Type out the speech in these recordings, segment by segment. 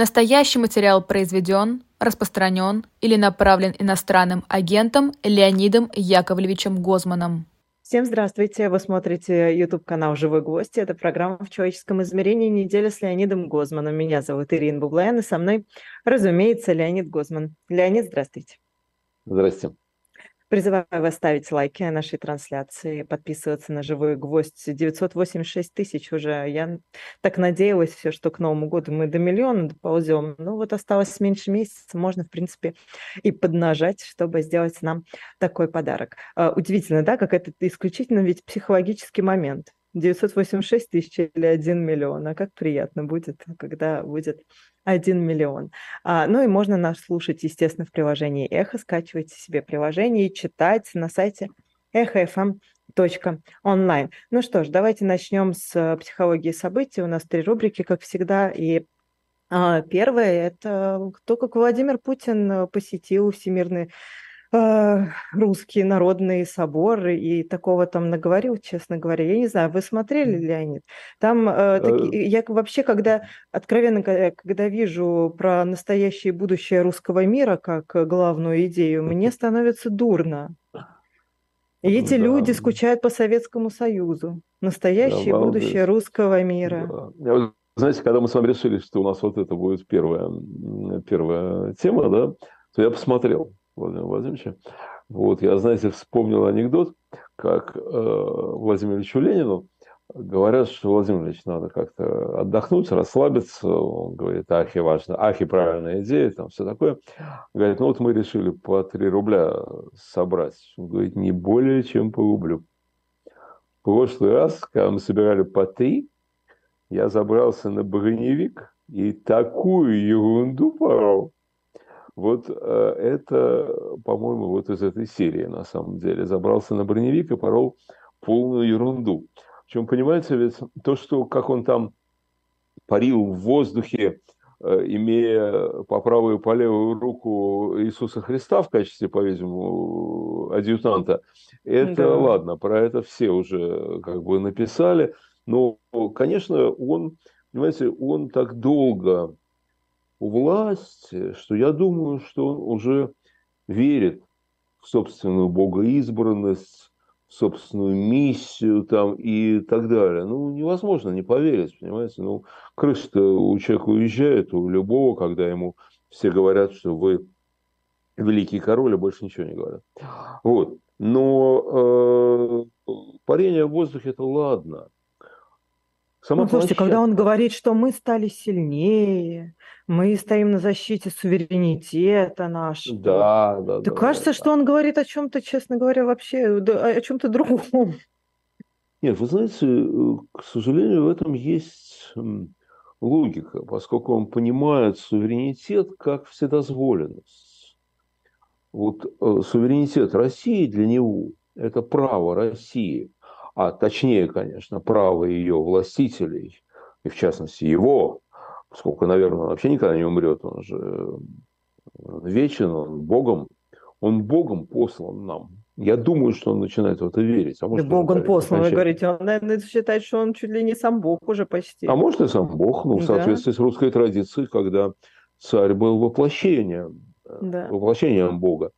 Настоящий материал произведен, распространен или направлен иностранным агентом Леонидом Яковлевичем Гозманом. Всем здравствуйте! Вы смотрите YouTube-канал «Живой гвоздь». Это программа «В человеческом измерении. Неделя с Леонидом Гозманом». Меня зовут Ирина Бублаян, и со мной, разумеется, Леонид Гозман. Леонид, здравствуйте. Здравствуйте. Призываю вас ставить лайки нашей трансляции, подписываться на «Живой гвоздь». 986 тысяч уже. Я так надеялась все, что к Новому году мы до миллиона доползем. Ну вот осталось меньше месяца, можно, в принципе, и поднажать, чтобы сделать нам такой подарок. А, удивительно, да, как это исключительно ведь психологический момент. 986 тысяч или 1 миллион. А как приятно будет, когда будет 1 миллион. А, ну и можно нас слушать, естественно, в приложении Эхо. Скачивайте себе приложение и читать на сайте эхофм.онлайн. Ну что ж, давайте начнем с психологии событий. У нас три рубрики, как всегда, и а, Первое – это то, как Владимир Путин посетил Всемирный Э, русский народный собор и такого там наговорил, честно говоря. Я не знаю, вы смотрели, Леонид? Там э, таки, э. я вообще, когда, откровенно, когда вижу про настоящее будущее русского мира как главную идею, мне становится дурно. И эти да. люди скучают по Советскому Союзу. Настоящее да, будущее русского мира. Да. Знаете, когда мы с вами решили, что у нас вот это будет первая, первая тема, да, то я посмотрел. Владимира Владимировича. Вот, я, знаете, вспомнил анекдот, как э, Владимиру Ленину говорят, что Владимир надо как-то отдохнуть, расслабиться. Он говорит, ахи важно, ахи правильная идея, там все такое. Говорит, ну вот мы решили по 3 рубля собрать. Он говорит, не более чем по рублю. В прошлый раз, когда мы собирали по 3, я забрался на броневик и такую ерунду порол. Вот э, это, по-моему, вот из этой серии на самом деле. Забрался на броневик и порол полную ерунду. Причем, понимаете, ведь то, что как он там парил в воздухе, э, имея по правую и по левую руку Иисуса Христа в качестве, по-видимому, адъютанта, это да. ладно, про это все уже как бы написали. Но, конечно, он, понимаете, он так долго у власти, что я думаю, что он уже верит в собственную богоизбранность, в собственную миссию там и так далее. Ну, невозможно не поверить, понимаете. Ну, крыша-то у человека уезжает, у любого, когда ему все говорят, что вы великий король, а больше ничего не говорят. Вот. Но э, парение в воздухе – это ладно. Сама ну, слушайте, когда он говорит, что мы стали сильнее, мы стоим на защите суверенитета нашего. Да, да. Да, да кажется, да, что он говорит о чем-то, честно говоря, вообще о чем-то другом. Нет, вы знаете, э, к сожалению, в этом есть логика, поскольку он понимает суверенитет как вседозволенность. Вот э, суверенитет России для него – это право России – а точнее, конечно, право ее властителей, и в частности его, поскольку, наверное, он вообще никогда не умрет, он же вечен, он Богом, он Богом послан нам. Я думаю, что он начинает в это верить. А может, да Бог он послан, вы говорите, он, наверное, считает, что он чуть ли не сам Бог уже почти. А может и сам Бог, ну, в соответствии да. с русской традицией, когда царь был воплощением, да. воплощением Бога.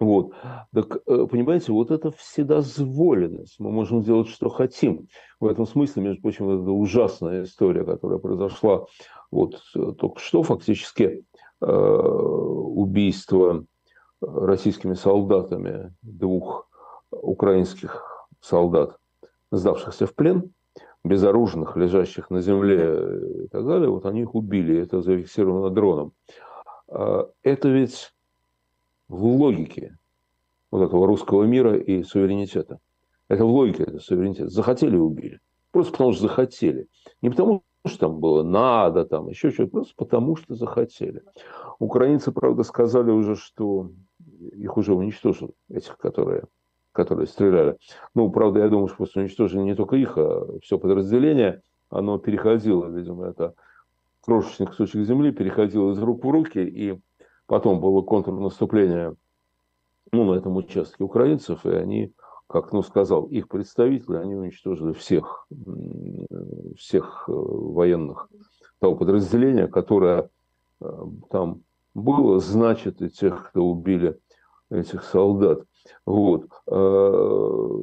Вот. Так, э, понимаете, вот это вседозволенность. Мы можем делать, что хотим. В этом смысле, между прочим, это ужасная история, которая произошла вот э, только что, фактически, э, убийство российскими солдатами двух украинских солдат, сдавшихся в плен, безоружных, лежащих на земле и так далее, вот они их убили, это зафиксировано дроном. А это ведь в логике вот этого русского мира и суверенитета. Это в логике это суверенитет. Захотели – убили. Просто потому что захотели. Не потому что там было надо, там еще что-то, просто потому что захотели. Украинцы, правда, сказали уже, что их уже уничтожили, этих, которые, которые стреляли. Ну, правда, я думаю, что просто уничтожили не только их, а все подразделение. Оно переходило, видимо, это крошечный кусочек земли, переходило из рук в руки, и Потом было контрнаступление ну, на этом участке украинцев, и они, как ну, сказал их представитель, они уничтожили всех, всех э, военных того подразделения, которое э, там было, значит, и тех, кто убили этих солдат. Вот. Э,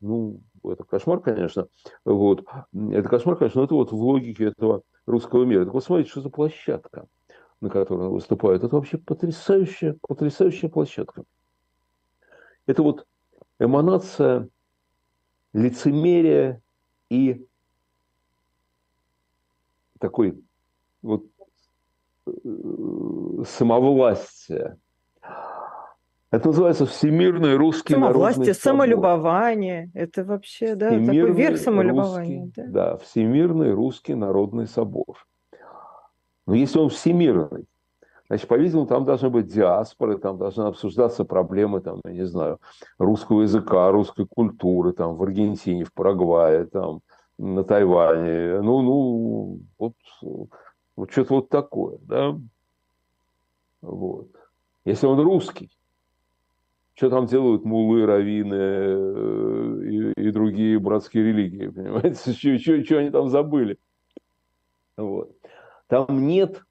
ну, это кошмар, конечно. Вот. Это кошмар, конечно, но это вот в логике этого русского мира. Так вот, смотрите, что за площадка, на которой он выступает. Это вообще потрясающая, потрясающая площадка. Это вот эманация лицемерия и такой вот э, самовластия. Это называется всемирный русский Самовластие, самолюбование. Это вообще, да, всемирный такой верх самолюбования. Русский, да? да, всемирный русский народный собор. Но если он всемирный, значит, по-видимому, там должны быть диаспоры, там должны обсуждаться проблемы, там, я не знаю, русского языка, русской культуры, там, в Аргентине, в Парагвае, там, на Тайване. Ну, ну, вот, вот что-то вот такое, да. Вот. Если он русский, что там делают мулы, раввины э, и, и другие братские религии, понимаете? Что, что они там забыли? Вот. Там нет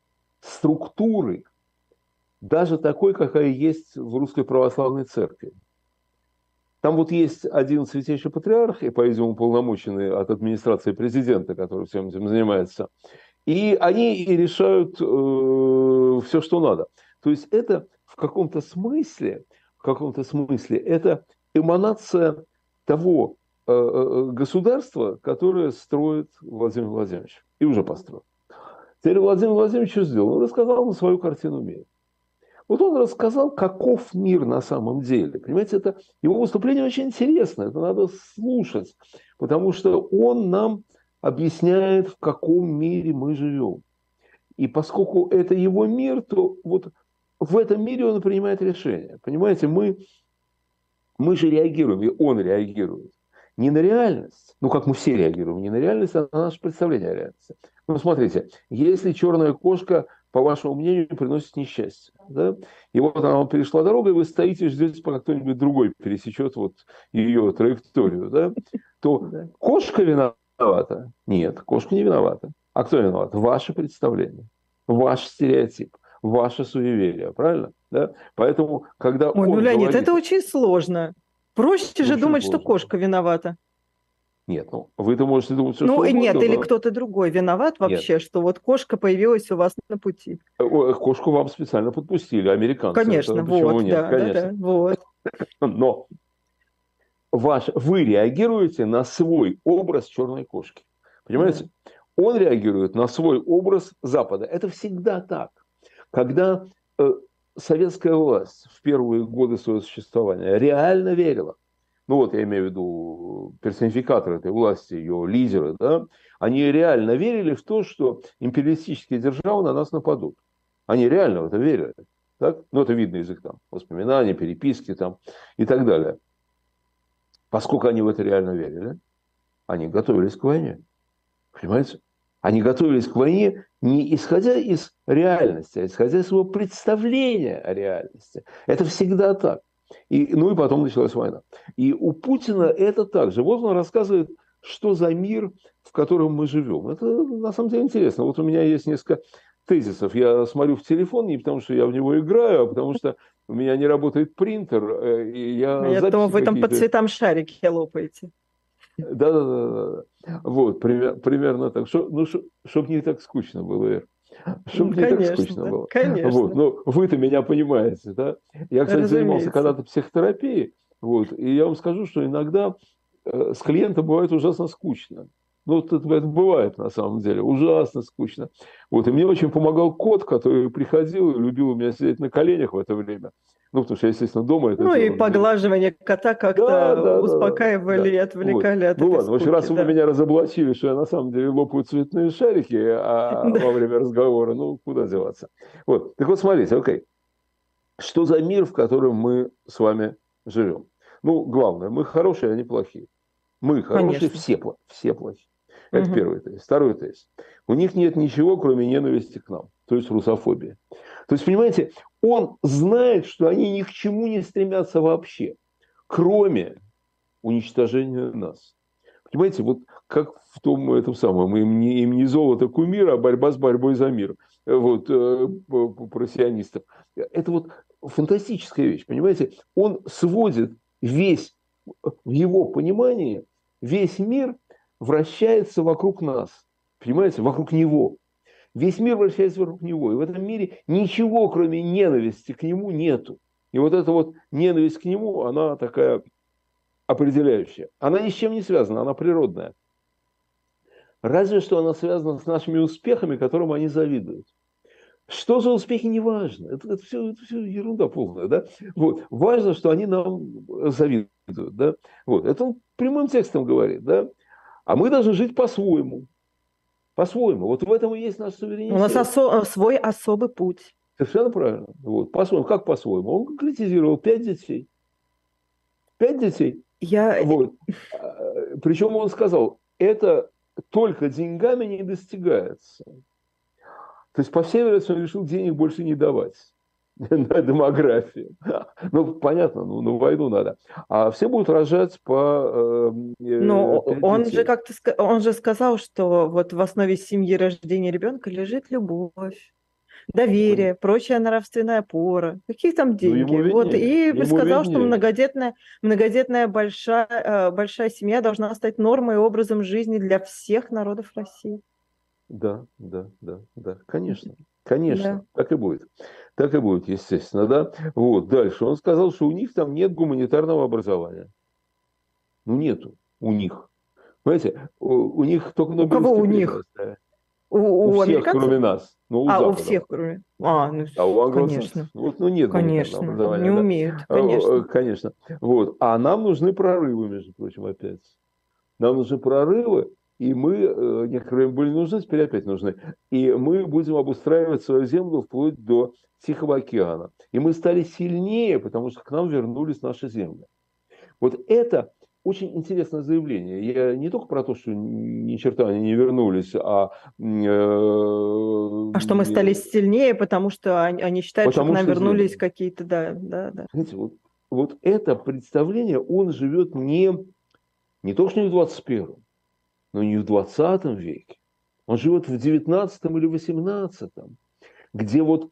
структуры, даже такой, какая есть в Русской Православной Церкви. Там вот есть один святейший патриарх, и, по-видимому, полномоченный от администрации президента, который всем этим занимается. И они и решают э, все, что надо. То есть это в каком-то смысле, в каком-то смысле, это эманация того э, э государства, которое строит Владимир Владимирович. И уже построил. Теперь Владимир Владимирович что сделал? Он рассказал на свою картину мира. Вот он рассказал, каков мир на самом деле. Понимаете, это его выступление очень интересно, это надо слушать, потому что он нам объясняет, в каком мире мы живем. И поскольку это его мир, то вот в этом мире он принимает решения. Понимаете, мы, мы же реагируем, и он реагирует. Не на реальность, ну как мы все реагируем, не на реальность, а на наше представление о реальности. Ну смотрите, если черная кошка по вашему мнению, приносит несчастье. Да? И вот она перешла дорогу, и вы стоите, ждете, пока кто-нибудь другой пересечет вот ее траекторию. Да? То кошка виновата? Нет, кошка не виновата. А кто виноват? Ваше представление, ваш стереотип, ваше суеверие, правильно? Да? Поэтому, когда Ой, ну, Леонид, говорит... это очень сложно. Проще очень же думать, сложно. что кошка виновата. Нет, ну вы-то можете думать, что Ну что нет, или кто-то другой виноват вообще, нет. что вот кошка появилась у вас на пути. Э, кошку вам специально подпустили, американцы. Конечно, это, вот, нет? да, Конечно. да, да, вот. Но ваш, вы реагируете на свой образ черной кошки. Понимаете? Да. Он реагирует на свой образ Запада. Это всегда так. Когда э, советская власть в первые годы своего существования реально верила, ну вот я имею в виду персонификаторы этой власти, ее лидеры, да, они реально верили в то, что империалистические державы на нас нападут. Они реально в это верили. Так? Ну, это видно из их там воспоминаний, переписки там и так далее. Поскольку они в это реально верили, они готовились к войне. Понимаете? Они готовились к войне не исходя из реальности, а исходя из своего представления о реальности. Это всегда так. И, ну и потом началась война. И у Путина это также. Вот он рассказывает, что за мир, в котором мы живем. Это на самом деле интересно. Вот у меня есть несколько тезисов. Я смотрю в телефон не потому, что я в него играю, а потому что у меня не работает принтер. Э, и я я думаю, вы там по цветам шарики лопаете. Да, да, да, да. Вот, пример, примерно так. Шо, ну, чтобы не так скучно было, Эр. Чтобы ну, не конечно, так скучно было. Конечно. Вот. Ну, вы-то меня понимаете, да? Я, кстати, Разумеется. занимался когда-то психотерапией, вот, и я вам скажу, что иногда э, с клиентом бывает ужасно скучно. Ну, вот это, это бывает на самом деле, ужасно скучно. Вот, и мне очень помогал кот, который приходил и любил у меня сидеть на коленях в это время. Ну, потому что, естественно, дома это... Ну, и поглаживание кота как-то да, да, успокаивали да, и отвлекали вот. от Ну, ладно, в общем, раз да. вы меня разоблачили, что я на самом деле лопаю цветные шарики а во время разговора, ну, куда деваться. Вот, так вот, смотрите, окей. Что за мир, в котором мы с вами живем? Ну, главное, мы хорошие, а не плохие. Мы хорошие, все, все плохие. Это угу. первый тест. Второй тест. У них нет ничего, кроме ненависти к нам, то есть русофобии. То есть, понимаете, он знает, что они ни к чему не стремятся вообще, кроме уничтожения нас. Понимаете, вот как в том этом самом, им не, им не золото кумира, а борьба с борьбой за мир. Вот, э, про сионистов. Это вот фантастическая вещь, понимаете? Он сводит весь, в его понимании, весь мир вращается вокруг нас. Понимаете? Вокруг него. Весь мир вращается вокруг него. И в этом мире ничего, кроме ненависти к нему, нету. И вот эта вот ненависть к нему, она такая определяющая. Она ни с чем не связана, она природная. Разве что она связана с нашими успехами, которым они завидуют. Что за успехи, не важно. Это, это, все, это все ерунда полная. Да? Вот. Важно, что они нам завидуют. Да? Вот. Это он прямым текстом говорит. Да? А мы должны жить по-своему. По-своему. Вот в этом и есть наш суверенитет. У нас осо- свой особый путь. Совершенно правильно. Вот. По-своему. Как по-своему? Он конкретизировал пять детей. Пять детей. Я... Вот. А, Причем он сказал, это только деньгами не достигается. То есть, по всей вероятности, он решил денег больше не давать на демографию. Ну, понятно, ну, на войну надо. А все будут рожать по... Э, э, он детей. же как-то он же сказал, что вот в основе семьи рождения ребенка лежит любовь доверие, Понятно. прочая нравственная опора. Какие там ну, деньги? Ну, вот, и ему сказал, виднее. что многодетная, многодетная большая, э, большая семья должна стать нормой и образом жизни для всех народов России. Да, да, да, да, конечно. Конечно, да. так и будет. Так и будет, естественно, да. Вот, дальше. Он сказал, что у них там нет гуманитарного образования. Ну, нету у них. Понимаете, у, у них только У кого у них? У, у, у всех, кроме нас. Ну, у а, Запада. у всех, кроме... А, ну, а у конечно. Вот, ну, нет конечно, не да. умеют, а, конечно. Конечно. Вот. А нам нужны прорывы, между прочим, опять. Нам нужны прорывы, и мы, э, некоторое время были нужны, теперь опять нужны. И мы будем обустраивать свою землю вплоть до Тихого океана. И мы стали сильнее, потому что к нам вернулись наши земли. Вот это очень интересное заявление. Я не только про то, что ни черта они не вернулись, а... Э, а что мы стали сильнее, потому что они, они считают, потому что к нам вернулись какие-то... Да, да, да. Знаете, вот, вот это представление, он живет не, не то, что не в 21-м, но не в 20 веке. Он живет в 19 или 18, где вот,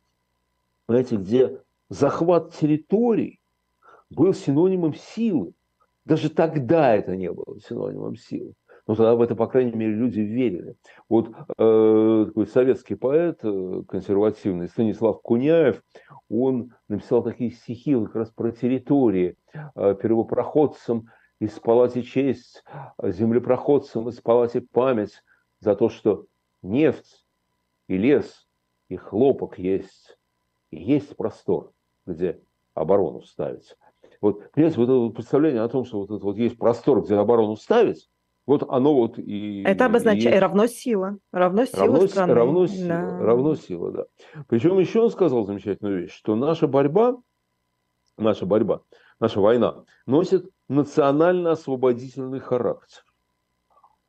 знаете, где захват территорий был синонимом силы. Даже тогда это не было синонимом силы. Но тогда в это, по крайней мере, люди верили. Вот э, такой советский поэт, э, консервативный, Станислав Куняев, он написал такие стихи как раз про территории э, первопроходцам из палате честь, землепроходцам из палате память за то, что нефть и лес и хлопок есть, и есть простор, где оборону ставить. Вот, понимаете, вот это представление о том, что вот, это вот есть простор, где оборону ставить, вот оно вот и... Это обозначает и равно сила. Равно сила равно, страны. Равно сила, да. равно сила, да. Причем еще он сказал замечательную вещь, что наша борьба, наша борьба, наша война носит национально-освободительный характер.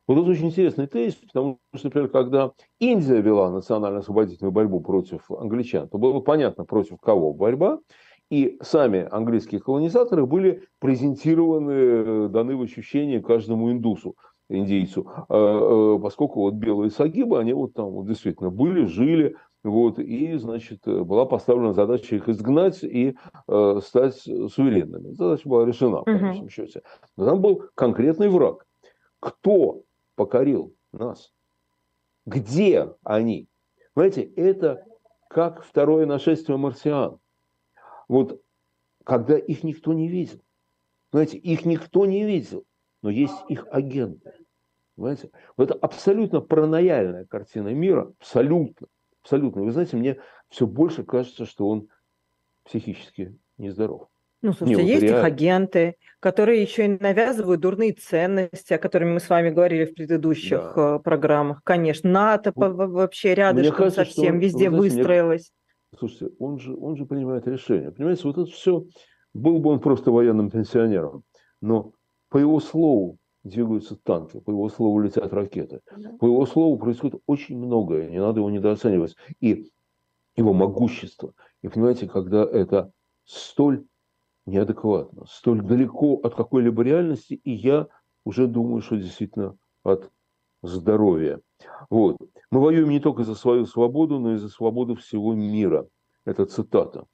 Вот это очень интересный тезис, потому что, например, когда Индия вела национально-освободительную борьбу против англичан, то было понятно, против кого борьба, и сами английские колонизаторы были презентированы, э, даны в ощущение каждому индусу, индейцу, а, э, поскольку вот белые сагибы, они вот там вот действительно были, жили, вот, и, значит, была поставлена задача их изгнать и э, стать суверенными. Задача была решена, в конечном счете. Но там был конкретный враг. Кто покорил нас? Где они? Понимаете, это как второе нашествие марсиан вот когда их никто не видел. Знаете, их никто не видел, но есть их агенты. Понимаете? Вот это абсолютно паранояльная картина мира, абсолютно, абсолютно. Вы знаете, мне все больше кажется, что он психически нездоров. Ну, слушайте, есть реально. их агенты, которые еще и навязывают дурные ценности, о которых мы с вами говорили в предыдущих да. Э, программах. Конечно, НАТО вот. вообще рядышком кажется, совсем, везде знаете, выстроилось. Слушайте, он же, он же принимает решение. Понимаете, вот это все, был бы он просто военным пенсионером, но по его слову двигаются танки, по его слову летят ракеты. По его слову происходит очень многое, не надо его недооценивать. И его могущество. И понимаете, когда это столь неадекватно, столь далеко от какой-либо реальности, и я уже думаю, что действительно от здоровья. Вот. Мы воюем не только за свою свободу, но и за свободу всего мира. Это цитата.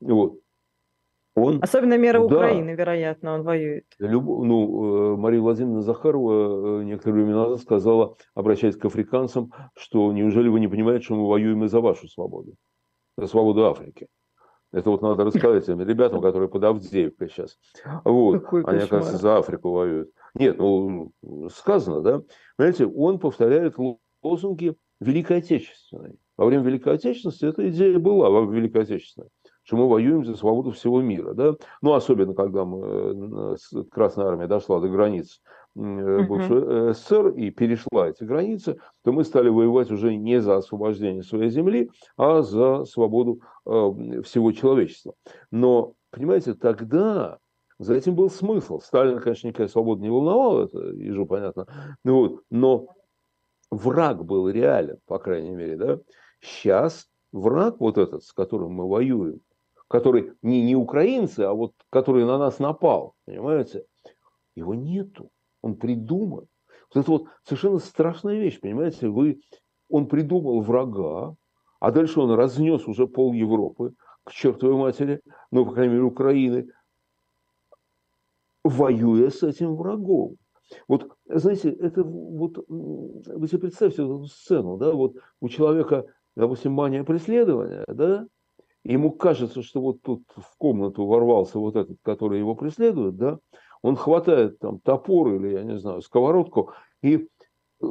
Вот. Он, Особенно мера да, Украины, вероятно, он воюет. Люб, ну, э, Мария Владимировна Захарова э, некоторое время назад сказала, обращаясь к африканцам, что неужели вы не понимаете, что мы воюем и за вашу свободу, за свободу Африки. Это вот надо рассказать тем ребятам, которые под Авдеевкой сейчас. Вот. Какой Они, оказывается, за Африку воюют. Нет, ну, сказано, да. Понимаете, он повторяет лозунги Великой Отечественной. Во время Великой Отечественности эта идея была во Великой Отечественной что мы воюем за свободу всего мира. Да? Ну, особенно, когда мы, э, Красная Армия дошла до границ э, бывшей СССР и перешла эти границы, то мы стали воевать уже не за освобождение своей земли, а за свободу э, всего человечества. Но, понимаете, тогда за этим был смысл. Сталин, конечно, никакая свобода не волновала, это ежу понятно. Ну вот, но враг был реален, по крайней мере. Да? Сейчас враг вот этот, с которым мы воюем, который не, не украинцы, а вот который на нас напал, понимаете, его нету, он придуман. Вот это вот совершенно страшная вещь, понимаете, вы, он придумал врага, а дальше он разнес уже пол Европы к чертовой матери, ну, по крайней мере, Украины, воюя с этим врагом. Вот, знаете, это вот, вы себе представьте эту сцену, да, вот у человека, допустим, мания преследования, да, ему кажется, что вот тут в комнату ворвался вот этот, который его преследует, да, он хватает там топор или, я не знаю, сковородку и э,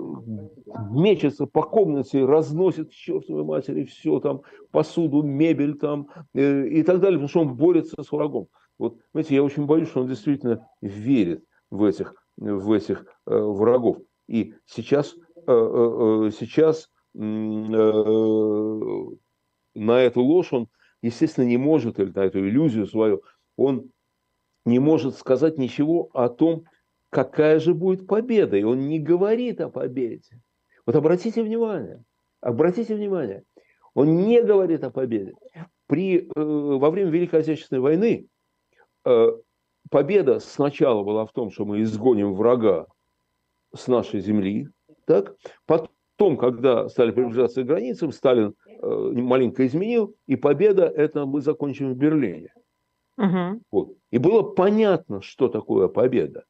мечется по комнате, разносит чертовой матери все там, посуду, мебель там э, и так далее, потому что он борется с врагом. Вот, знаете, я очень боюсь, что он действительно верит в этих, в этих э, врагов. И сейчас, э, э, э сейчас э, на эту ложь он естественно, не может, или на эту иллюзию свою, он не может сказать ничего о том, какая же будет победа. И он не говорит о победе. Вот обратите внимание, обратите внимание, он не говорит о победе. При, э, во время Великой Отечественной войны э, победа сначала была в том, что мы изгоним врага с нашей земли, так? Потом, когда стали приближаться к границам, Сталин Э, маленько изменил, и победа это мы закончим в Берлине. Угу. Вот. И было понятно, что такое победа.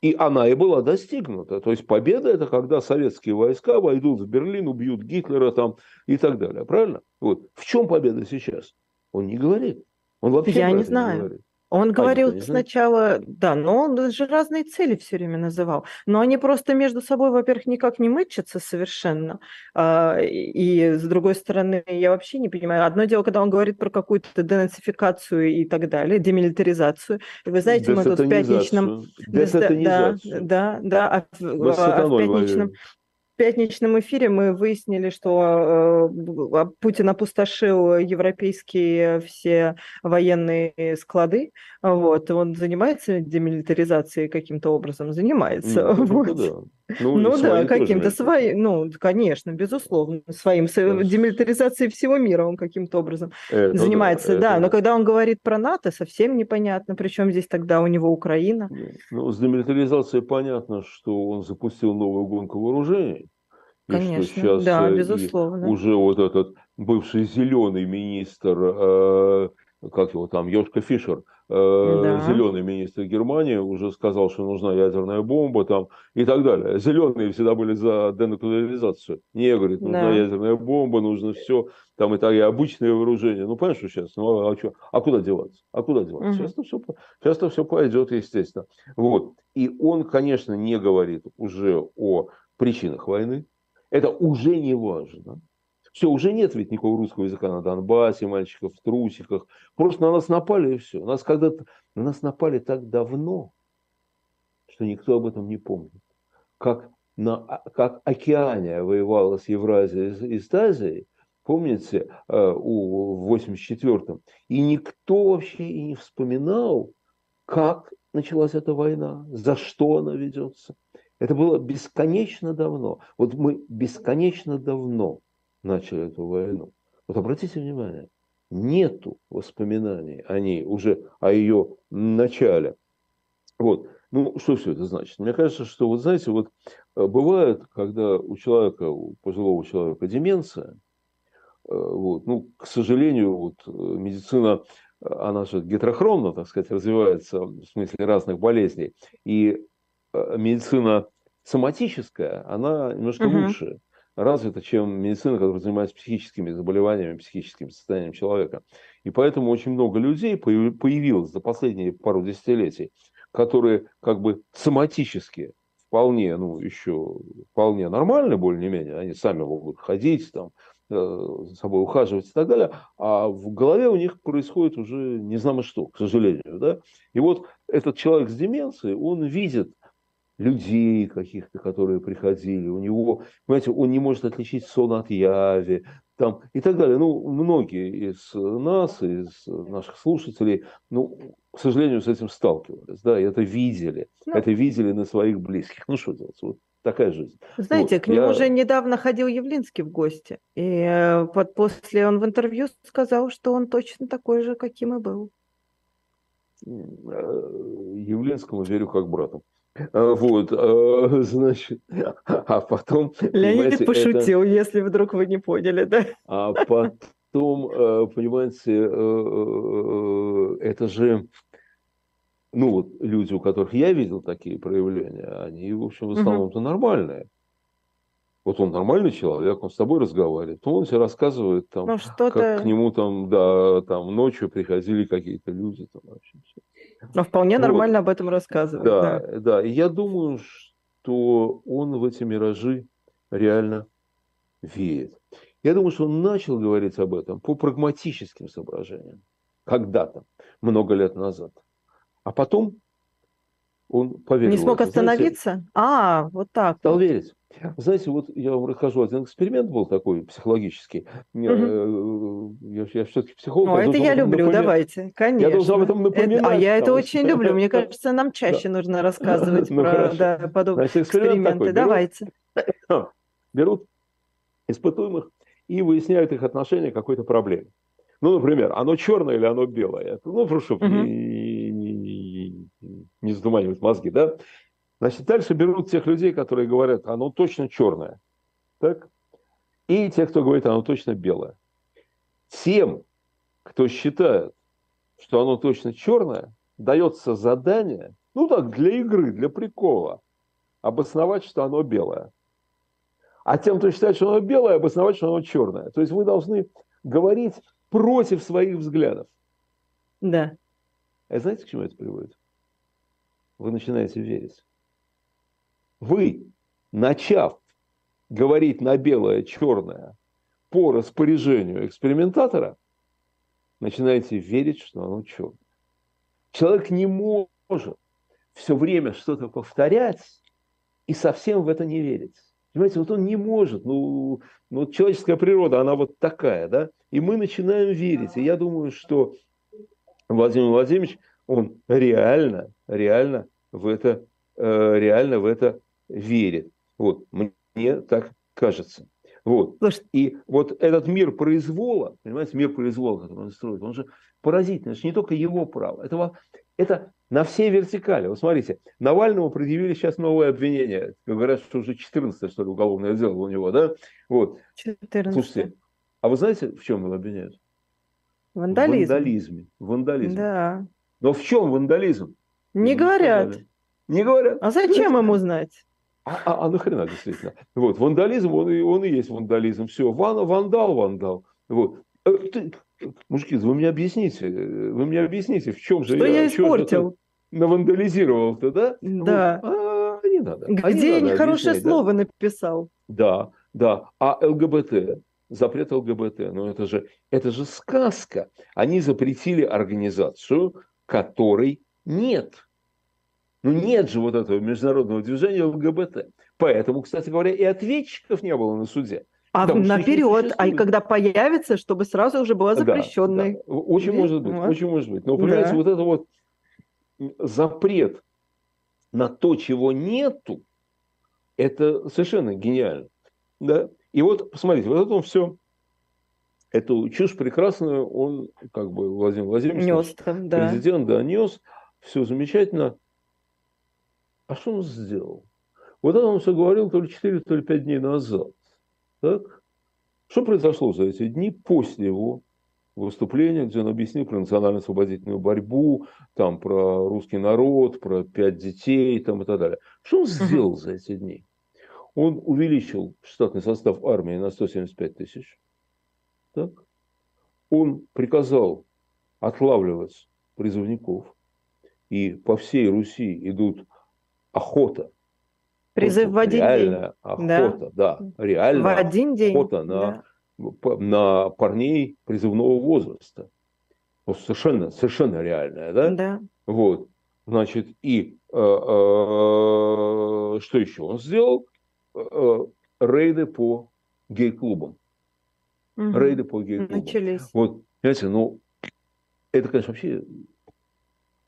И она и была достигнута. То есть победа это когда советские войска войдут в Берлин, убьют Гитлера там и так далее. Правильно? Вот. В чем победа сейчас? Он не говорит. Он вообще Я не знаю. Не говорит. Он говорил сначала, да, но он же разные цели все время называл. Но они просто между собой, во-первых, никак не мычатся совершенно. А, и с другой стороны, я вообще не понимаю. Одно дело, когда он говорит про какую-то денацификацию и так далее, демилитаризацию. Вы знаете, мы тут в пятничном... Да, да, да, а в, а в пятничном пятничном эфире мы выяснили, что э, Путин опустошил европейские все военные склады. Вот, он занимается демилитаризацией каким-то образом? Занимается. Ну, вот. да. Ну, ну да, каким-то своим, ну, конечно, безусловно, своим демилитаризацией всего мира он каким-то образом это занимается, да, да. Это... но когда он говорит про НАТО, совсем непонятно, причем здесь тогда у него Украина. Ну, с демилитаризацией понятно, что он запустил новую гонку вооружений. Конечно, и что сейчас да, безусловно. уже вот этот бывший зеленый министр, э, как его там, Йошка Фишер, Э, да. зеленый министр Германии уже сказал, что нужна ядерная бомба там и так далее. Зеленые всегда были за денуклеаризацию. Не, говорит, нужна да. ядерная бомба, нужно все, там и так и обычное вооружение. Ну, понимаешь, что сейчас? Ну, а, что? а куда деваться? А куда деваться? Угу. Сейчас-то все, сейчас все пойдет, естественно. Вот. И он, конечно, не говорит уже о причинах войны. Это уже не важно. Все, уже нет ведь никакого русского языка на Донбассе, мальчиков в трусиках. Просто на нас напали и все. Нас когда-то, на нас напали так давно, что никто об этом не помнит. Как, на, как Океания воевала с Евразией и с Азией, помните, э, у, в 84-м. И никто вообще и не вспоминал, как началась эта война, за что она ведется. Это было бесконечно давно. Вот мы бесконечно давно начали эту войну. Вот обратите внимание, нету воспоминаний о ней, уже о ее начале. Вот. Ну, что все это значит? Мне кажется, что, вот знаете, вот э, бывает, когда у человека, у пожилого человека деменция, э, вот, ну, к сожалению, вот э, медицина, она же гетерохромно, так сказать, развивается в смысле разных болезней. И медицина соматическая, она немножко угу. лучше развита, чем медицина, которая занимается психическими заболеваниями, психическим состоянием человека. И поэтому очень много людей появилось за последние пару десятилетий, которые как бы соматически вполне, ну, еще вполне нормально, более-менее, они сами могут ходить, там, э, за собой ухаживать и так далее, а в голове у них происходит уже не знамо что, к сожалению, да. И вот этот человек с деменцией, он видит людей каких-то, которые приходили, у него, понимаете, он не может отличить сон от яви, там, и так далее. Ну, многие из нас, из наших слушателей, ну, к сожалению, с этим сталкивались, да, и это видели, ну, это видели на своих близких. Ну, что делать, вот такая жизнь. Знаете, вот, к нему я... уже недавно ходил Явлинский в гости, и э, под, после он в интервью сказал, что он точно такой же, каким и был. Э, Явлинскому верю как брату. А, вот, а, значит, а потом... Леонид пошутил, это... если вдруг вы не поняли, да? А потом, э, понимаете, э, э, это же, ну вот люди, у которых я видел такие проявления, они, в общем, в основном-то нормальные. Вот он нормальный человек, он с тобой разговаривает, он тебе рассказывает, там, ну, как к нему там, да, там ночью приходили какие-то люди. Там, вообще, все. Но вполне вот. нормально об этом рассказывает. Да, да, да. И я думаю, что он в эти миражи реально верит. Я думаю, что он начал говорить об этом по прагматическим соображениям. Когда-то, много лет назад. А потом он поверил. Не смог остановиться? Знаете, а, вот так. Стал вот. верить. Знаете, вот я вам расскажу, один эксперимент был такой психологический. Угу. Я, я все-таки психолог. Ну, это я люблю, напоминать. давайте, конечно. Я должен об этом напоминать. Это, а я это очень люблю. Мне кажется, нам чаще нужно рассказывать ну, про да, подобные эксперименты. Давайте. Берут испытуемых и выясняют их отношение к какой-то проблеме. Ну, например, оно черное или оно белое. Ну, прошу, угу. Не, задуманивать мозги, да? Значит, дальше берут тех людей, которые говорят, оно точно черное. Так? И тех, кто говорит, оно точно белое. Тем, кто считает, что оно точно черное, дается задание, ну так, для игры, для прикола, обосновать, что оно белое. А тем, кто считает, что оно белое, обосновать, что оно черное. То есть вы должны говорить против своих взглядов. Да. А знаете, к чему это приводит? Вы начинаете верить. Вы, начав говорить на белое, черное по распоряжению экспериментатора, начинаете верить, что оно черное. Человек не может все время что-то повторять и совсем в это не верить. Понимаете, вот он не может. Ну, ну, человеческая природа, она вот такая, да? И мы начинаем верить. И я думаю, что Владимир Владимирович, он реально, реально в это, э, реально в это верит. Вот, мне так кажется. Вот. И вот этот мир произвола, понимаете, мир произвола, который он строит, он же поразительный. Это же не только его право. Это, это на все вертикали. Вот смотрите, Навальному предъявили сейчас новое обвинение. Говорят, что уже 14 что ли, уголовное дело у него, да? Вот. 14 Слушайте, а вы знаете, в чем его обвиняют? Вандализм. В вандализме. Вандализм. Да. Но в чем вандализм? Не, говорят. Сказали. Не говорят. А зачем ему знать? А, а, а нахрена действительно? Вот, вандализм, он, и, он и есть вандализм. Все, ван, вандал, вандал. Вот. Э, ты, мужики, вы мне объясните, вы мне объясните, в чем же что я, я испортил? Навандализировал-то, да? Да. Вот. А, не надо. Где а не я нехорошее слово да? написал? Да, да. А ЛГБТ, запрет ЛГБТ, ну это же, это же сказка. Они запретили организацию, которой нет. Ну нет же вот этого международного движения ЛГБТ. Поэтому, кстати говоря, и ответчиков не было на суде. А наперед, а когда появится, чтобы сразу уже была запрещенной. Да, да. Очень Здесь, может быть, вот. очень может быть. Но, понимаете, да. вот это вот запрет на то, чего нету, это совершенно гениально. Да? И вот, посмотрите, вот это он все, эту чушь прекрасную он, как бы, Владимир Владимирович, нес там, да. президент, да, нес, все замечательно. а что он сделал? Вот это он все говорил то ли 4, то ли 5 дней назад. Так? Что произошло за эти дни после его выступления, где он объяснил про национально-освободительную борьбу, там про русский народ, про пять детей там, и так далее. Что он сделал за эти дни? Он увеличил штатный состав армии на 175 тысяч. Так? Он приказал отлавливать призывников. И по всей Руси идут охота. Призыв в один реальная день. охота, да, да реальная в один день. охота на, да. на парней призывного возраста. Ну, совершенно, совершенно реальная, да? Да. Вот. Значит, и э, э, что еще он сделал? Э, рейды по гей-клубам. Угу. Рейды по гей-клубам. Начались. Вот, понимаете, ну, это, конечно, вообще,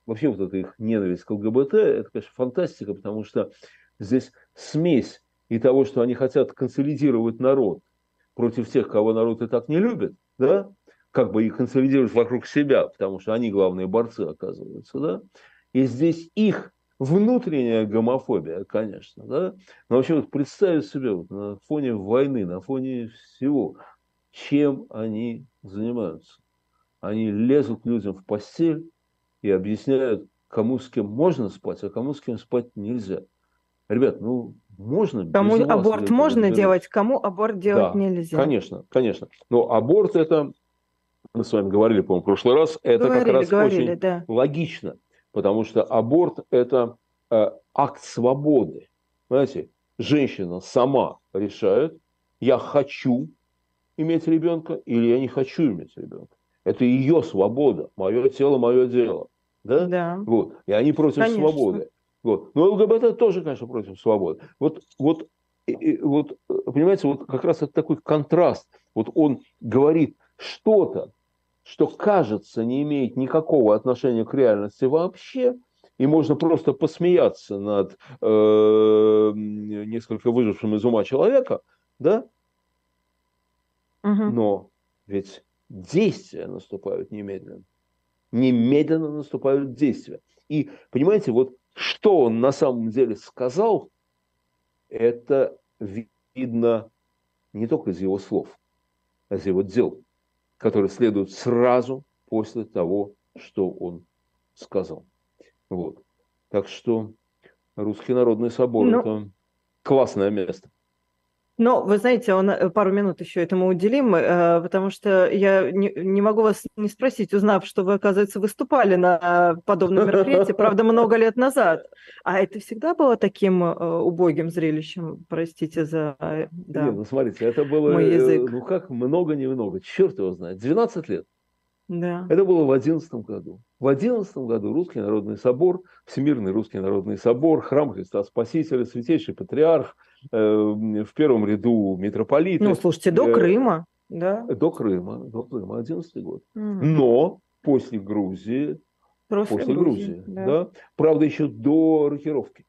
вообще вот эта их ненависть к ЛГБТ, это, конечно, фантастика, потому что здесь смесь и того, что они хотят консолидировать народ против тех, кого народ и так не любит, да, как бы их консолидировать вокруг себя, потому что они главные борцы, оказываются, да, и здесь их внутренняя гомофобия, конечно, да, но вообще вот представить себе вот на фоне войны, на фоне всего, чем они занимаются. Они лезут людям в постель и объясняют, кому с кем можно спать, а кому с кем спать нельзя. Ребят, ну можно. Кому аборт можно разберут. делать, кому аборт делать да, нельзя. Конечно, конечно. Но аборт это, мы с вами говорили, по-моему, в прошлый раз, это говорили, как раз говорили, очень да. логично, потому что аборт это э, акт свободы. Знаете, женщина сама решает, я хочу иметь ребенка или я не хочу иметь ребенка. Это ее свобода, мое тело, мое дело. Да? Да. Вот. И они против конечно. свободы. Вот. Но ЛГБТ тоже, конечно, против свободы. Вот, вот, и, вот, понимаете, вот как раз это такой контраст. Вот он говорит что-то, что кажется не имеет никакого отношения к реальности вообще, и можно просто посмеяться над э, несколько выжившим из ума человека, да? Угу. Но ведь действия наступают немедленно. Немедленно наступают действия. И, понимаете, вот что он на самом деле сказал, это видно не только из его слов, а из его дел, которые следуют сразу после того, что он сказал. Вот. Так что Русский народный собор ну, это классное место. Но, вы знаете, он, э, пару минут еще этому уделим, э, потому что я не, не могу вас не спросить, узнав, что вы, оказывается, выступали на подобном мероприятии, правда, много лет назад. А это всегда было таким э, убогим зрелищем, простите за да, не, ну, смотрите, это было, мой язык. ну как, много-немного, черт его знает, 12 лет. Да. Это было в 11 году. В 11 году Русский Народный Собор, Всемирный Русский Народный Собор, Храм Христа Спасителя, Святейший Патриарх, в первом ряду митрополиты. Ну, слушайте, до э, Крыма, да? До Крыма, до Крыма, 11 год. Угу. Но после Грузии, после, после Грузии, Грузии да. да, правда, еще до рокировки.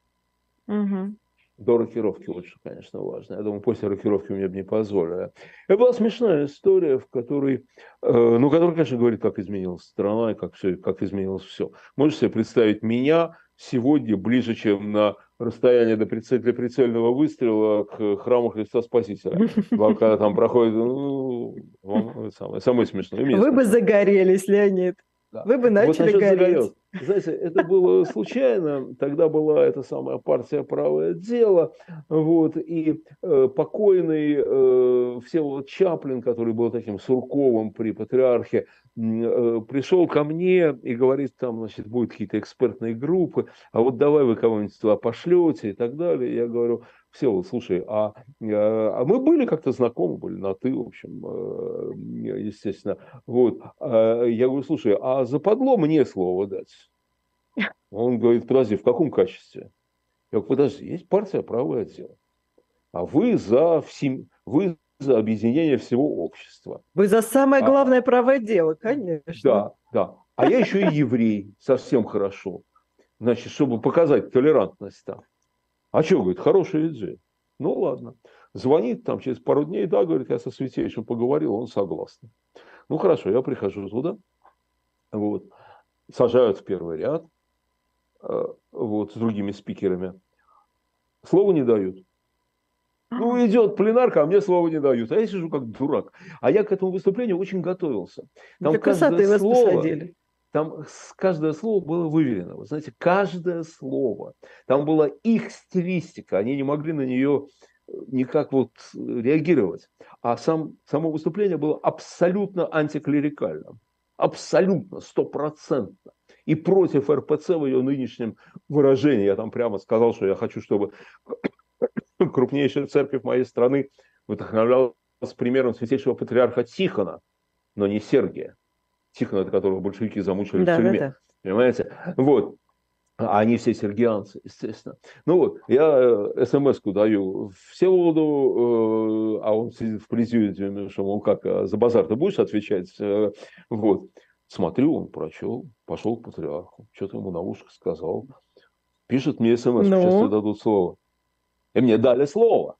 Угу до рокировки лучше, конечно, важно. Я думаю, после рокировки мне бы не позволили. Это была смешная история, в которой, э, ну, которая, конечно, говорит, как изменилась страна и как, все, как изменилось все. Можете себе представить меня сегодня ближе, чем на расстояние до прицель, для прицельного выстрела к храму Христа Спасителя. Когда там проходит, ну, самое, самое смешное. Вы бы загорелись, Леонид. Да. Вы бы начали вот гореть. Загорелся. Знаете, это было случайно. Тогда была эта самая партия «Правое дело». Вот, и э, покойный э, Всеволод Чаплин, который был таким Сурковым при патриархе, э, пришел ко мне и говорит, там, значит, будут какие-то экспертные группы, а вот давай вы кого-нибудь туда пошлете и так далее. Я говорю, все, вот, слушай, а, а, а мы были как-то знакомы, были на ты, в общем, э, естественно. Вот. А я говорю, слушай, а западло мне слово дать? Он говорит, подожди, в каком качестве? Я говорю, подожди, есть партия правое дело. А вы за, всем, вы за объединение всего общества. Вы за самое а главное а, правое дело, конечно. Да, да. А я еще и еврей, совсем хорошо. Значит, чтобы показать толерантность там. А что, говорит, хорошая идея. Ну, ладно. Звонит там через пару дней, да, говорит, я со святейшим поговорил, он согласен. Ну, хорошо, я прихожу туда, вот, сажают в первый ряд, вот, с другими спикерами, слова не дают. Ну, идет пленарка, а мне слова не дают. А я сижу как дурак. А я к этому выступлению очень готовился. Там Для красоты вас слово, посадили. Там каждое слово было выверено. Вы знаете, каждое слово. Там была их стилистика. Они не могли на нее э, никак вот реагировать. А сам, само выступление было абсолютно антиклерикальным. Абсолютно, стопроцентно. И против РПЦ в ее нынешнем выражении. Я там прямо сказал, что я хочу, чтобы крупнейшая церковь моей страны вдохновлялась примером святейшего патриарха Тихона, но не Сергия. Тихона, это которого большевики замучили да, в тюрьме. Да, да. Понимаете? Вот. А они все сергианцы, естественно. Ну вот, я э, смс-ку даю Всеволоду, э, а он сидит в президиуме, что он как, а за базар ты будешь отвечать? Э, вот. Смотрю, он прочел, пошел к патриарху, что-то ему на ушко сказал. Пишет мне смс, ну? сейчас тебе дадут слово. И мне дали слово.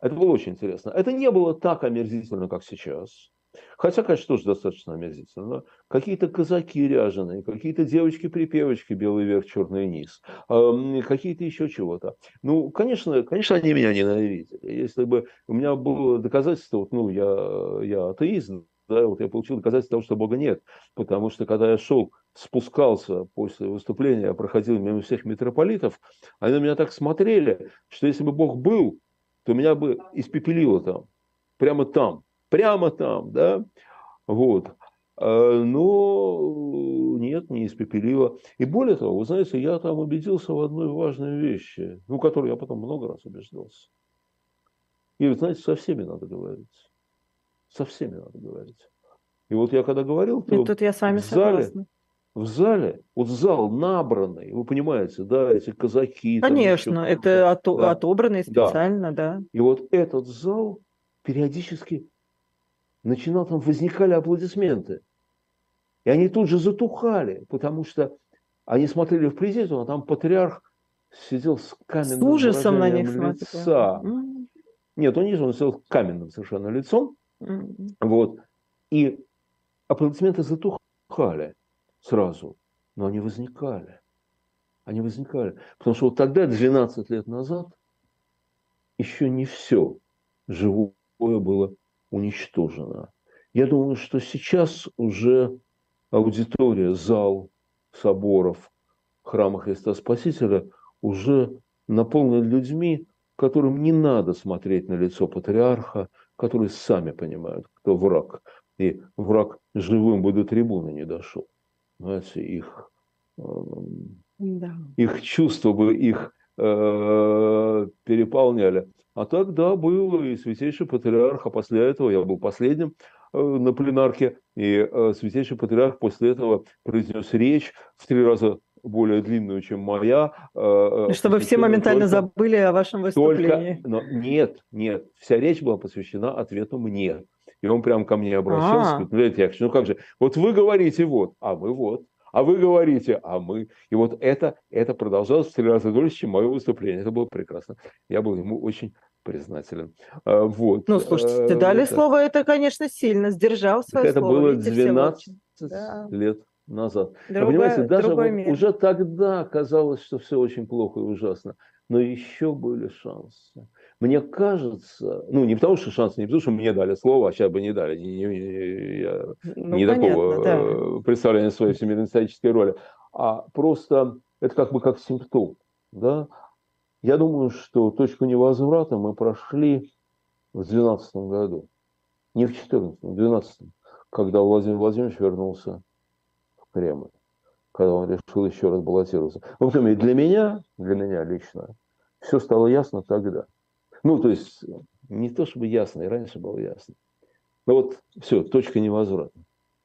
Это было очень интересно. Это не было так омерзительно, как сейчас. Хотя, конечно, тоже достаточно омерзительно. Какие-то казаки ряженые, какие-то девочки-припевочки, белый верх, черный низ, какие-то еще чего-то. Ну, конечно, конечно, они меня ненавидели. Если бы у меня было доказательство, вот, ну, я, я атеист, да, вот я получил доказательство того, что Бога нет. Потому что когда я шел, спускался после выступления, я проходил мимо всех митрополитов, они на меня так смотрели, что если бы Бог был, то меня бы испепелило там, прямо там, прямо там, да, вот. А, но нет, не испепелило. И более того, вы знаете, я там убедился в одной важной вещи, ну, которой я потом много раз убеждался. И, вы знаете, со всеми надо говорить. Со всеми надо говорить. И вот я когда говорил, то тут я с вами в зале, в зале, вот зал набранный, вы понимаете, да, эти казаки. Конечно, там, это ото- да. отобранный специально, да. да. И вот этот зал периодически начинал, там возникали аплодисменты. И они тут же затухали, потому что они смотрели в президиум, а там патриарх сидел с каменным с ужасом на них лица. Смотрел. Нет, он не он сидел каменным совершенно лицом, вот. И аплодисменты затухали сразу, но они возникали. Они возникали. Потому что вот тогда, 12 лет назад, еще не все живое было уничтожено. Я думаю, что сейчас уже аудитория, зал соборов, храма Христа Спасителя уже наполнен людьми, которым не надо смотреть на лицо патриарха, которые сами понимают, кто враг. И враг живым бы до трибуны не дошел. Знаете, их, э, да. их чувства бы их э, переполняли. А так, да, был и святейший патриарх, а после этого я был последним э, на пленарке, и э, святейший патриарх после этого произнес речь в три раза более длинную, чем моя. Э, Чтобы все моментально только, забыли о вашем выступлении. Только, но нет, нет, вся речь была посвящена ответу мне. И он прям ко мне обращался, говорит, ну, ну как же, вот вы говорите вот, а мы вот, а вы говорите, а мы. И вот это, это продолжалось в три раза дольше, чем мое выступление. Это было прекрасно. Я был ему очень признателен. А, вот. Ну, слушайте, ты дали это... слово, это, конечно, сильно, сдержал свое это слово. Это было 12 да. лет назад. Другое, Понимаете, даже вот уже тогда казалось, что все очень плохо и ужасно, но еще были шансы. Мне кажется, ну не потому что шансы, не потому что мне дали слово, а сейчас бы не дали, не, не, я, ну, не понятно, такого да. Э, представления своей всемирно-исторической роли, а просто это как бы как симптом. Да? Я думаю, что точку невозврата мы прошли в 2012 году, не в 2014, в 2012, когда Владимир Владимирович вернулся Кремль, когда он решил еще раз баллотироваться. В общем, и для меня, для меня лично, все стало ясно тогда. Ну, то есть, не то чтобы ясно, и раньше было ясно. Но вот все, точка невозврата.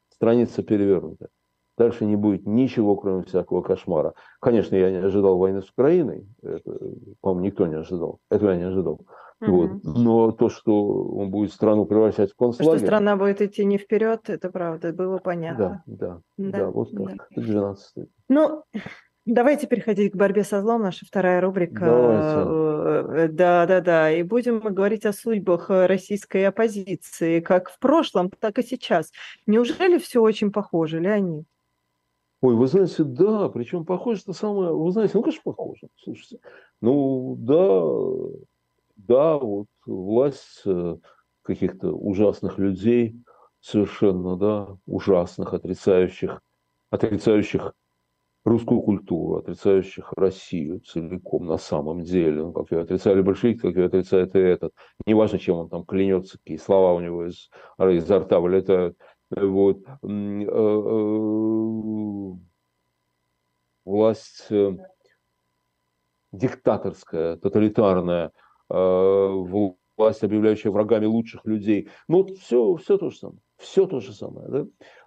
Страница перевернута. Дальше не будет ничего, кроме всякого кошмара. Конечно, я не ожидал войны с Украиной. Это, по-моему, никто не ожидал. Этого я не ожидал. Mm-hmm. Вот. Но то, что он будет страну превращать в концлагерь... Что страна будет идти не вперед, это правда, было понятно. Да, да, да, да вот так. Да. 12 Ну, давайте переходить к борьбе со злом, наша вторая рубрика. Давайте. Э, да, да, да. И будем мы говорить о судьбах российской оппозиции, как в прошлом, так и сейчас. Неужели все очень похоже, Леонид? Ой, вы знаете, да, причем похоже на самое, вы знаете, ну, конечно, похоже, слушайте. Ну, да, да, вот власть э, каких-то ужасных людей, совершенно, да, ужасных, отрицающих, отрицающих русскую культуру, отрицающих Россию целиком на самом деле. Ну, как ее отрицали большевики, как ее отрицает и этот. Неважно, чем он там клянется, какие слова у него из, изо рта вылетают. Вот. Э, э, власть э, диктаторская, тоталитарная, власть, объявляющая врагами лучших людей. Ну, все, все то же самое. Все то же самое. Да?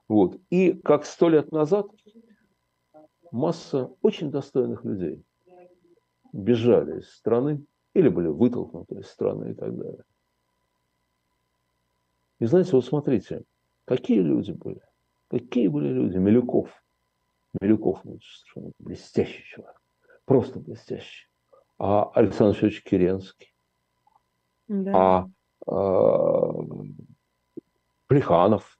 Вот. И как сто лет назад масса очень достойных людей бежали из страны или были вытолкнуты из страны и так далее. И знаете, вот смотрите, какие люди были, какие были люди, Милюков. Милюков ну, совершенно блестящий человек, просто блестящий. А Александр Федорович Керенский, да. а, а Плеханов,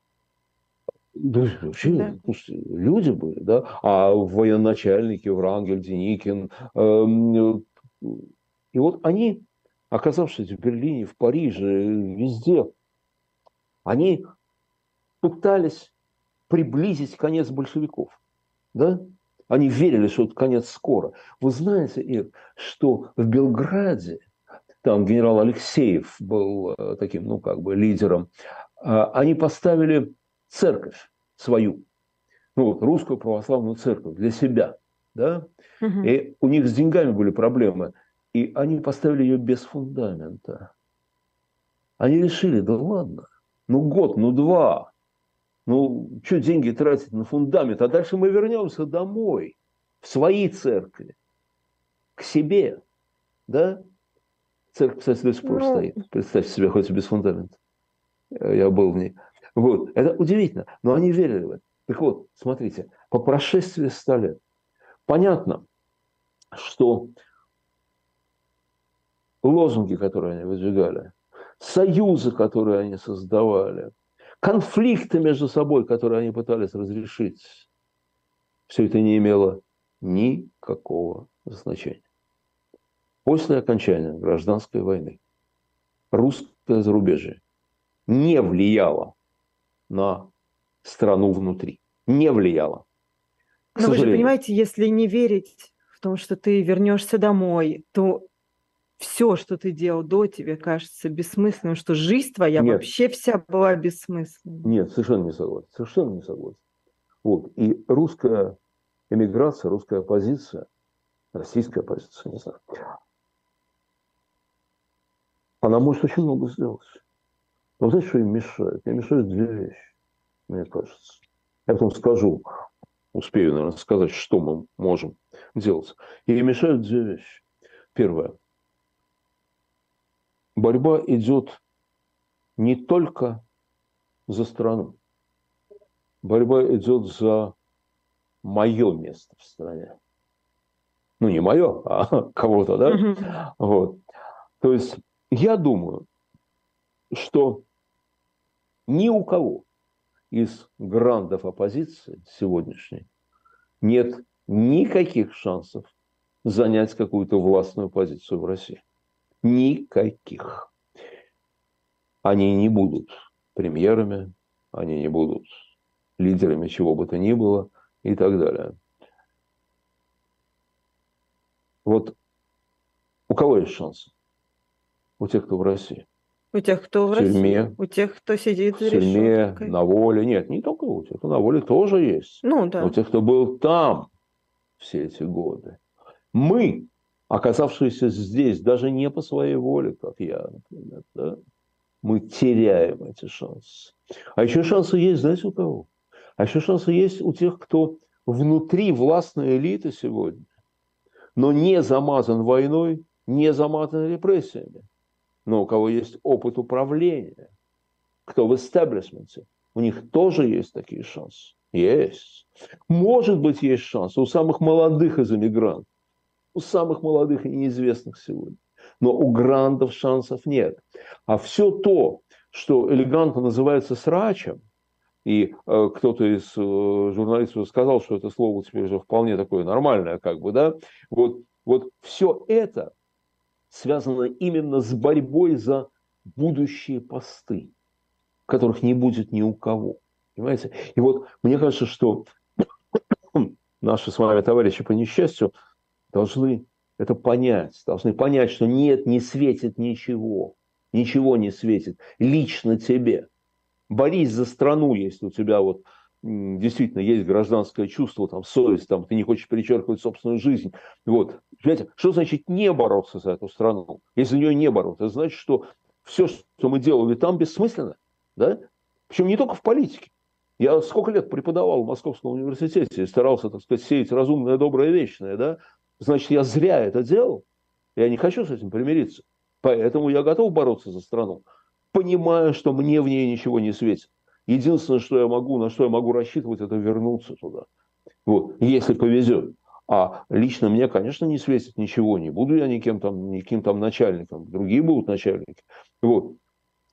да, вообще, да. слушайте, люди были, да, а военачальники, Врангель, Деникин, э, и вот они, оказавшись в Берлине, в Париже, везде, они пытались приблизить конец большевиков, да, они верили, что это конец скоро. Вы знаете, Ир, что в Белграде, там генерал Алексеев был э, таким, ну, как бы лидером, а, они поставили церковь свою, ну вот русскую православную церковь для себя, да, угу. и у них с деньгами были проблемы, и они поставили ее без фундамента. Они решили, да ладно, ну год, ну два, ну что деньги тратить на фундамент, а дальше мы вернемся домой, в свои церкви, к себе, да? Церковь, кстати, до сих пор ну... стоит. Представьте себе, хоть и без фундамента. Я был в ней. Вот. Это удивительно, но они верили в это. Так вот, смотрите, по прошествии ста лет понятно, что лозунги, которые они выдвигали, союзы, которые они создавали, конфликты между собой, которые они пытались разрешить, все это не имело никакого значения. После окончания гражданской войны русское зарубежье не влияло на страну внутри. Не влияло. Но вы же понимаете, если не верить в том, что ты вернешься домой, то все, что ты делал до, тебе кажется бессмысленным, что жизнь твоя Нет. вообще вся была бессмысленной. Нет, совершенно не согласен. Совершенно не согласен. Вот. И русская эмиграция, русская оппозиция, российская оппозиция, не знаю, она может очень много сделать. Но знаете, что им мешает? Им мешают две вещи, мне кажется. Я потом скажу, успею, наверное, сказать, что мы можем делать. И мешают две вещи. Первое. Борьба идет не только за страну. Борьба идет за мое место в стране. Ну, не мое, а кого-то, да? Вот. То есть я думаю, что ни у кого из грандов оппозиции сегодняшней нет никаких шансов занять какую-то властную позицию в России. Никаких. Они не будут премьерами, они не будут лидерами чего бы то ни было и так далее. Вот у кого есть шансы? У тех, кто в России. У тех, кто в, в тюрьме, России. У тех, кто сидит в тюрьме, решеткой. на воле. Нет, не только у тех, кто на воле тоже есть. Ну, да. У тех, кто был там все эти годы. Мы, оказавшиеся здесь, даже не по своей воле, как я, например, да, мы теряем эти шансы. А еще шансы есть, знаете, у кого? А еще шансы есть у тех, кто внутри властной элиты сегодня, но не замазан войной, не замазан репрессиями но у кого есть опыт управления, кто в истеблишменте, у них тоже есть такие шансы. Есть. Может быть, есть шанс у самых молодых из иммигрантов, у самых молодых и неизвестных сегодня. Но у грандов шансов нет. А все то, что элегантно называется срачем, И э, кто-то из э, журналистов сказал, что это слово теперь уже вполне такое нормальное, как бы, да. Вот, вот все это связано именно с борьбой за будущие посты, которых не будет ни у кого. Понимаете? И вот мне кажется, что наши с вами товарищи по несчастью должны это понять, должны понять, что нет, не светит ничего, ничего не светит лично тебе. Борись за страну, если у тебя вот действительно есть гражданское чувство, там, совесть, там, ты не хочешь перечеркивать собственную жизнь. Вот. Понимаете, что значит не бороться за эту страну? Если за нее не бороться, это значит, что все, что мы делали там, бессмысленно. Да? Причем не только в политике. Я сколько лет преподавал в Московском университете и старался, так сказать, сеять разумное, доброе, вечное, да? Значит, я зря это делал. Я не хочу с этим примириться. Поэтому я готов бороться за страну, понимая, что мне в ней ничего не светит. Единственное, что я могу, на что я могу рассчитывать, это вернуться туда. Вот, если повезет. А лично мне, конечно, не светит ничего. Не буду я никем там, никаким там начальником. Другие будут начальники. Вот.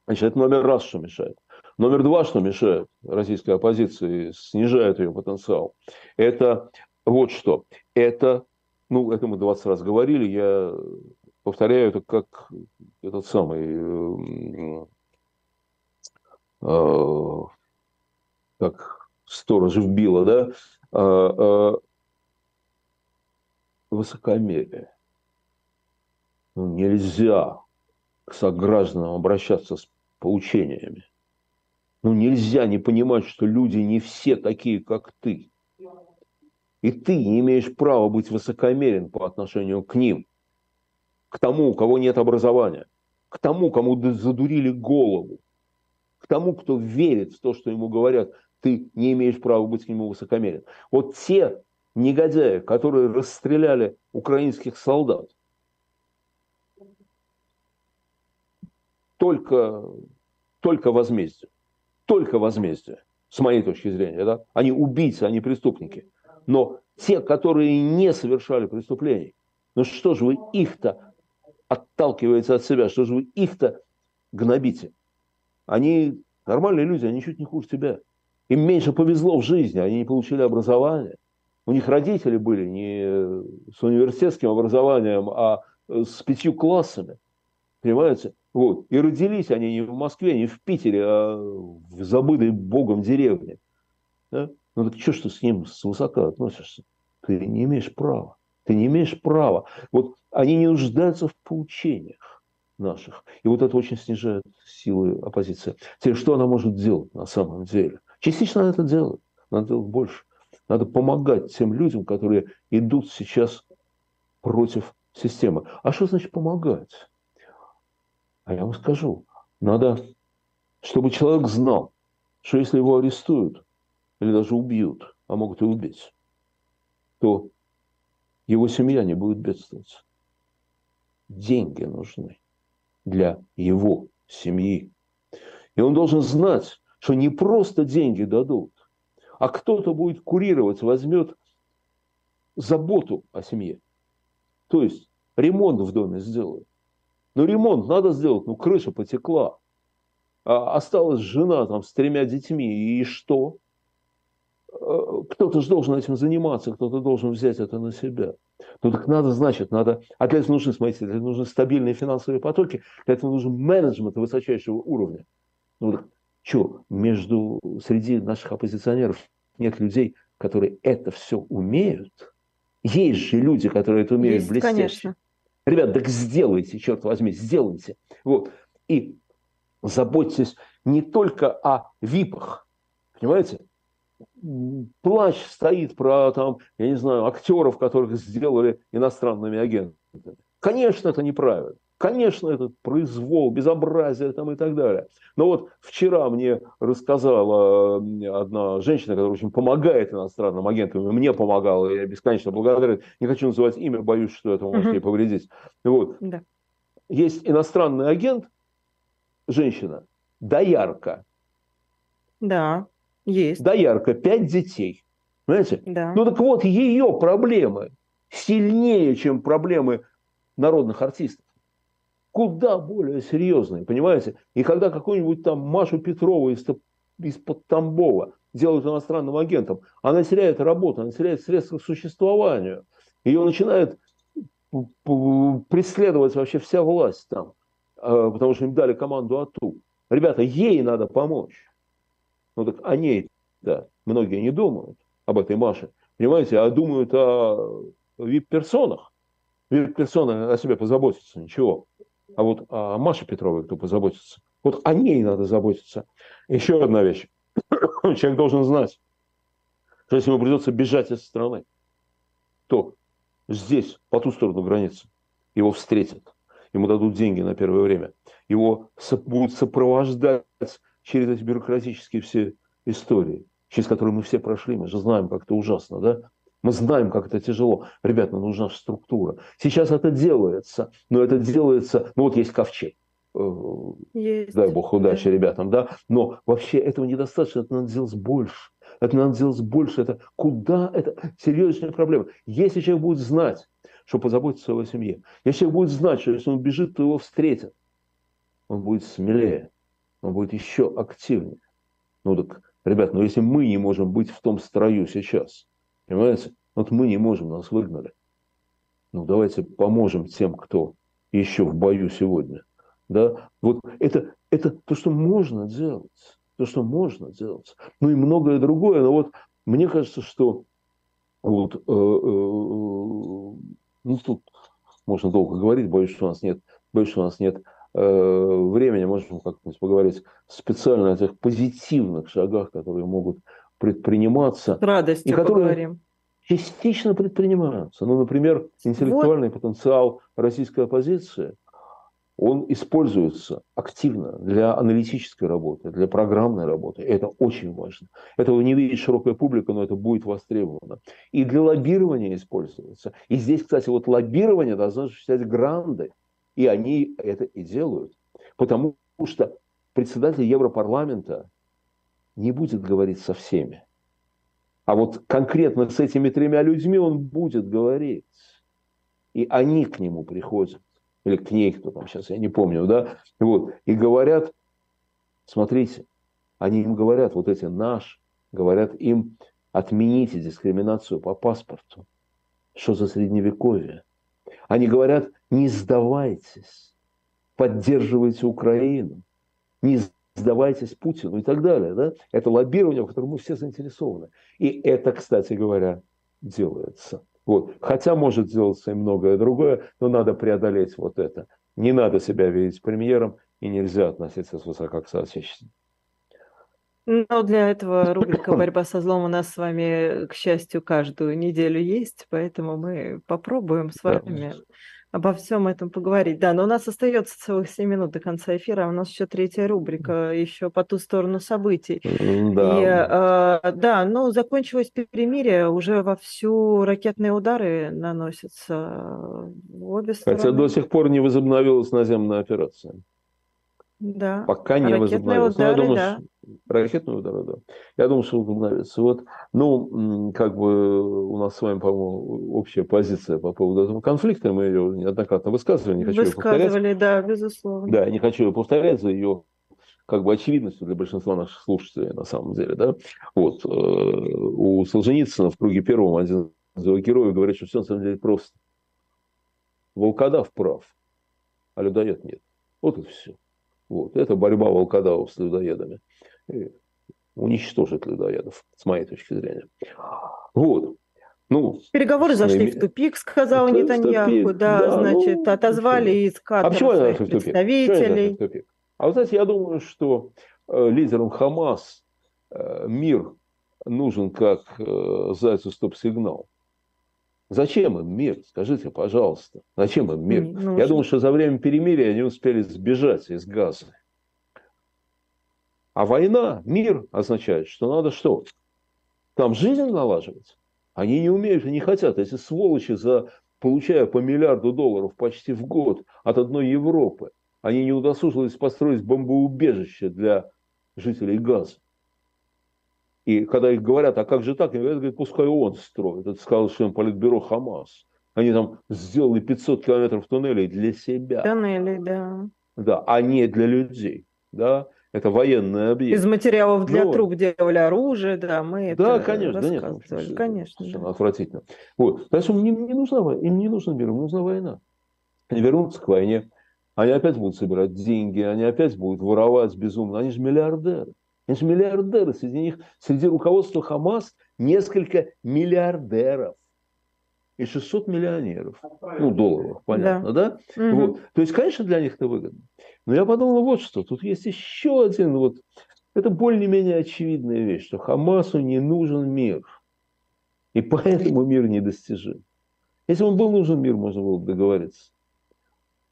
Значит, это номер раз, что мешает. Номер два, что мешает российской оппозиции, снижает ее потенциал, это вот что. Это, ну, это мы 20 раз говорили, я повторяю это как этот самый, э, как сторож вбила, да, э, э, высокомерие. Ну, нельзя к согражданам обращаться с поучениями. Ну, нельзя не понимать, что люди не все такие, как ты. И ты не имеешь права быть высокомерен по отношению к ним, к тому, у кого нет образования, к тому, кому задурили голову, к тому, кто верит в то, что ему говорят, ты не имеешь права быть к нему высокомерен. Вот те негодяи, которые расстреляли украинских солдат, только, только возмездие только возмездие, с моей точки зрения. Да? Они убийцы, они преступники. Но те, которые не совершали преступлений, ну что же вы их-то отталкиваете от себя, что же вы их-то гнобите? Они нормальные люди, они чуть не хуже тебя. Им меньше повезло в жизни, они не получили образование. У них родители были не с университетским образованием, а с пятью классами. Понимаете? Вот. И родились они не в Москве, не в Питере, а в забытой Богом деревне. Да? Ну так что ж ты с ним свысока относишься? Ты не имеешь права. Ты не имеешь права. Вот они не нуждаются в поучениях наших. И вот это очень снижает силы оппозиции. Теперь, что она может делать на самом деле? Частично она это делает. Надо делать больше. Надо помогать тем людям, которые идут сейчас против системы. А что значит помогать? А я вам скажу, надо, чтобы человек знал, что если его арестуют или даже убьют, а могут и убить, то его семья не будет бедствовать. Деньги нужны для его семьи. И он должен знать, что не просто деньги дадут, а кто-то будет курировать, возьмет заботу о семье. То есть ремонт в доме сделает. Ну, ремонт надо сделать, ну, крыша потекла. А осталась жена там с тремя детьми, и что? Э, кто-то же должен этим заниматься, кто-то должен взять это на себя. Ну так надо, значит, надо... А для этого нужны, смотрите, для этого нужны стабильные финансовые потоки, для этого нужен менеджмент высочайшего уровня. Ну так что, между, среди наших оппозиционеров нет людей, которые это все умеют? Есть же люди, которые это умеют Есть, блестяще. конечно. Ребят, так сделайте, черт возьми, сделайте. Вот. И заботьтесь не только о ВИПах, понимаете? Плащ стоит про, там, я не знаю, актеров, которых сделали иностранными агентами. Конечно, это неправильно. Конечно, это произвол, безобразие там и так далее. Но вот вчера мне рассказала одна женщина, которая очень помогает иностранным агентам, и мне помогала, я бесконечно благодарен. Не хочу называть имя, боюсь, что это может ей повредить. Вот. Да. Есть иностранный агент, женщина, доярка. Да, есть. Доярка, пять детей. Понимаете? Да. Ну так вот, ее проблемы сильнее, чем проблемы народных артистов куда более серьезные, понимаете? И когда какую-нибудь там Машу Петрову из из-под Тамбова, делают иностранным агентом, она теряет работу, она теряет средства к существованию. Ее начинает преследовать вообще вся власть там, а, потому что им дали команду АТУ. Ребята, ей надо помочь. Ну так о ней да, многие не думают, об этой Маше. Понимаете, а думают о вип-персонах. Вип-персоны о себе позаботятся, ничего. А вот о Маше Петровой кто позаботится? Вот о ней надо заботиться. Еще одна вещь. Человек должен знать, что если ему придется бежать из страны, то здесь, по ту сторону границы, его встретят, ему дадут деньги на первое время, его будут сопровождать через эти бюрократические все истории, через которые мы все прошли, мы же знаем, как это ужасно, да? Мы знаем, как это тяжело. Ребят, нам нужна структура. Сейчас это делается, но это делается, ну вот есть ковчег. Э, есть. Дай бог удачи да. ребятам, да. Но вообще этого недостаточно, это надо делать больше. Это надо делать больше. Это куда? Это серьезная проблема. Если человек будет знать, что позаботиться о своей семье, если человек будет знать, что если он бежит, то его встретят, он будет смелее, он будет еще активнее. Ну так, ребят, ну если мы не можем быть в том строю сейчас, понимаете, вот мы не можем, нас выгнали. Ну давайте поможем тем, кто еще в бою сегодня. Да? Вот это, это то, что можно делать то, что можно делать. Ну и многое другое. Но вот мне кажется, что вот, э, э, ну тут можно долго говорить, боюсь, что у нас нет, боюсь, что у нас нет э, времени, можем как-нибудь поговорить специально о тех позитивных шагах, которые могут предприниматься. С радостью и которые поговорим. частично предпринимаются. Ну, например, интеллектуальный вот. потенциал российской оппозиции – он используется активно для аналитической работы, для программной работы. Это очень важно. Этого не видит широкая публика, но это будет востребовано. И для лоббирования используется. И здесь, кстати, вот лоббирование должно осуществлять гранды. И они это и делают. Потому что председатель Европарламента не будет говорить со всеми. А вот конкретно с этими тремя людьми он будет говорить. И они к нему приходят или к ней, кто там сейчас, я не помню, да, вот, и говорят, смотрите, они им говорят, вот эти наш, говорят им, отмените дискриминацию по паспорту. Что за средневековье? Они говорят, не сдавайтесь, поддерживайте Украину, не сдавайтесь Путину и так далее. Да? Это лоббирование, в котором мы все заинтересованы. И это, кстати говоря, делается. Вот. Хотя может сделаться и многое другое, но надо преодолеть вот это. Не надо себя видеть премьером, и нельзя относиться свысока к соотечественникам. Но для этого рубрика «Борьба со злом» у нас с вами, к счастью, каждую неделю есть, поэтому мы попробуем с вами да обо всем этом поговорить. Да, но у нас остается целых 7 минут до конца эфира, а у нас еще третья рубрика, еще по ту сторону событий. Да. И, э, да, ну, закончилось перемирие, уже вовсю ракетные удары наносятся в обе стороны. Хотя до сих пор не возобновилась наземная операция. Да. Пока не. Удары, ну, я думаю, да. Ракетные удары, да. Я думаю, что возобновится. Вот, ну, как бы у нас с вами, по-моему, общая позиция по поводу этого конфликта. Мы ее неоднократно высказывали, не хочу Высказывали, ее повторять. да, безусловно. Да, не хочу ее повторять за ее как бы очевидностью для большинства наших слушателей на самом деле, да. Вот, э, у Солженицына в круге первом один из его героев говорит, что все на самом деле просто. Волкодав прав, а людоед нет. Вот и все. Вот. Это борьба волкодавов с людоедами. И уничтожить людоедов, с моей точки зрения. Вот. Ну, Переговоры зашли в тупик, сказал Нетаньяху, да, да, значит, ну, отозвали все. из кадров а почему своих представителей. В тупик? А вы знаете, я думаю, что э, лидерам Хамас э, мир нужен как э, зайцу стоп-сигнал. Зачем им мир? Скажите, пожалуйста. Зачем им мир? Ну, Я думаю, что за время перемирия они успели сбежать из Газы. А война, мир означает, что надо что? Там жизнь налаживать. Они не умеют и не хотят. Эти сволочи, за, получая по миллиарду долларов почти в год от одной Европы, они не удосужились построить бомбоубежище для жителей Газа. И когда их говорят, а как же так? Они говорят, пускай он строит. Это сказал член политбюро Хамас. Они там сделали 500 километров туннелей для себя. Туннели, да. Да, а не для людей. Да? это военный объект. Из материалов для Но... труб делали оружие, да, мы да, это конечно, да, нет, конечно. Да. Отвратительно. Вот. Поэтому им не, не нужна, им не нужен мир, им нужна война. Они вернутся к войне, они опять будут собирать деньги, они опять будут воровать безумно. Они же миллиардеры. Они же миллиардеры. Среди них, среди руководства Хамас несколько миллиардеров и 600 миллионеров. Ну, долларов, понятно, да? да? Угу. Вот. То есть, конечно, для них это выгодно. Но я подумал, вот что, тут есть еще один вот, это более-менее очевидная вещь, что Хамасу не нужен мир. И поэтому мир недостижим. Если бы он был нужен мир, можно было бы договориться.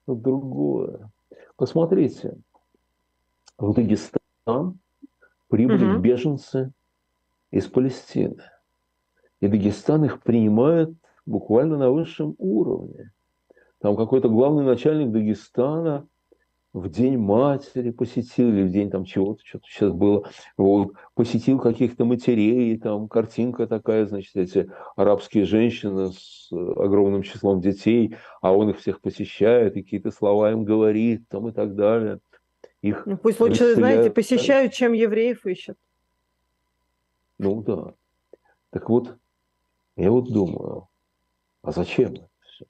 Но другое. Посмотрите, в Дагестан прибыли угу. беженцы из Палестины. И Дагестан их принимает буквально на высшем уровне. Там какой-то главный начальник Дагестана в День матери посетил, или в день там чего-то, что-то сейчас было, вот, посетил каких-то матерей, там картинка такая, значит, эти арабские женщины с огромным числом детей, а он их всех посещает, и какие-то слова им говорит, там и так далее. Их ну, пусть лучше, знаете, посещают, чем евреев ищут. Ну да. Так вот, я вот думаю, а зачем это все?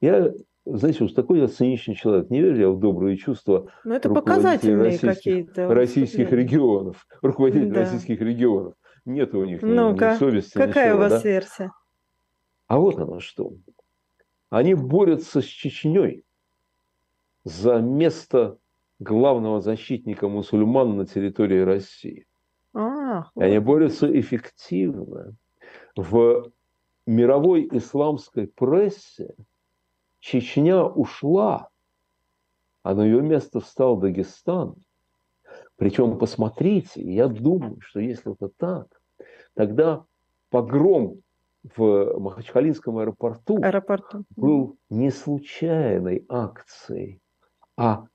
Я, знаете, уж такой я циничный человек. Не верю я в добрые чувства Но это показательные какие-то. Российских регионов, руководителей да. российских регионов. Нет у них ну ни, ни совести, Какая ничего, у вас да? версия? А вот оно что. Они борются с Чечней за место главного защитника мусульман на территории России. А, вот. Они борются эффективно. В мировой исламской прессе Чечня ушла, а на ее место встал Дагестан. Причем, посмотрите, я думаю, что если это так, тогда погром в Махачкалинском аэропорту, аэропорту был не случайной акцией, а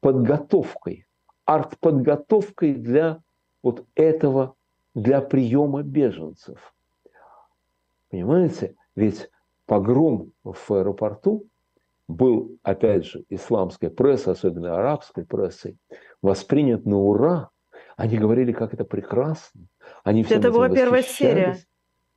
подготовкой, артподготовкой для вот этого, для приема беженцев. Понимаете? Ведь погром в аэропорту был, опять же, исламской прессой, особенно арабской прессой, воспринят на ура. Они говорили, как это прекрасно. Они это была первая серия.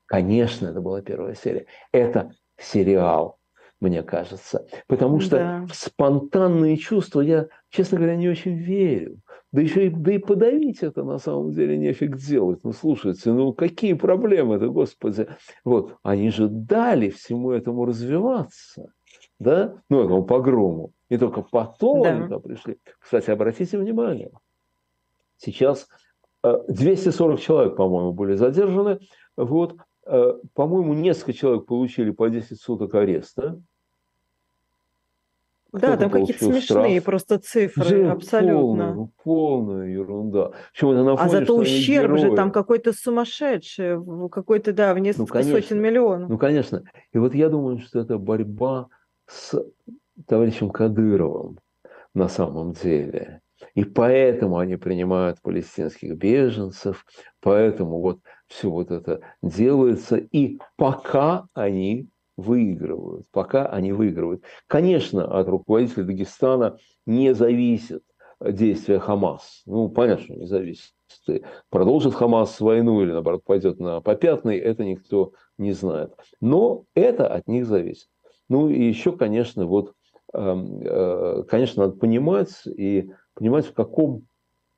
Конечно, это была первая серия. Это сериал, мне кажется. Потому что да. в спонтанные чувства я, честно говоря, не очень верю. Да еще и, да и подавить это на самом деле нефиг делать. Ну, слушайте, ну какие проблемы-то, Господи. Вот, они же дали всему этому развиваться, да, ну, этому погрому. И только потом да. они туда пришли. Кстати, обратите внимание, сейчас 240 э, человек, по-моему, были задержаны. Вот, по-моему, несколько человек получили по 10 суток ареста. Да, там какие-то смешные штраф. просто цифры, же абсолютно. Полная, полная ерунда. Причем это на фоне, а зато ущерб же там какой-то сумасшедший, какой-то, да, в ну, несколько ну, сотен миллионов. Ну, конечно. И вот я думаю, что это борьба с товарищем Кадыровым на самом деле. И поэтому они принимают палестинских беженцев, поэтому вот все вот это делается. И пока они выигрывают, пока они выигрывают. Конечно, от руководителя Дагестана не зависит действия Хамас. Ну, понятно, что не зависит. Продолжит Хамас войну или, наоборот, пойдет на попятный, это никто не знает. Но это от них зависит. Ну, и еще, конечно, вот, эм, э, конечно, надо понимать и понимать, в каком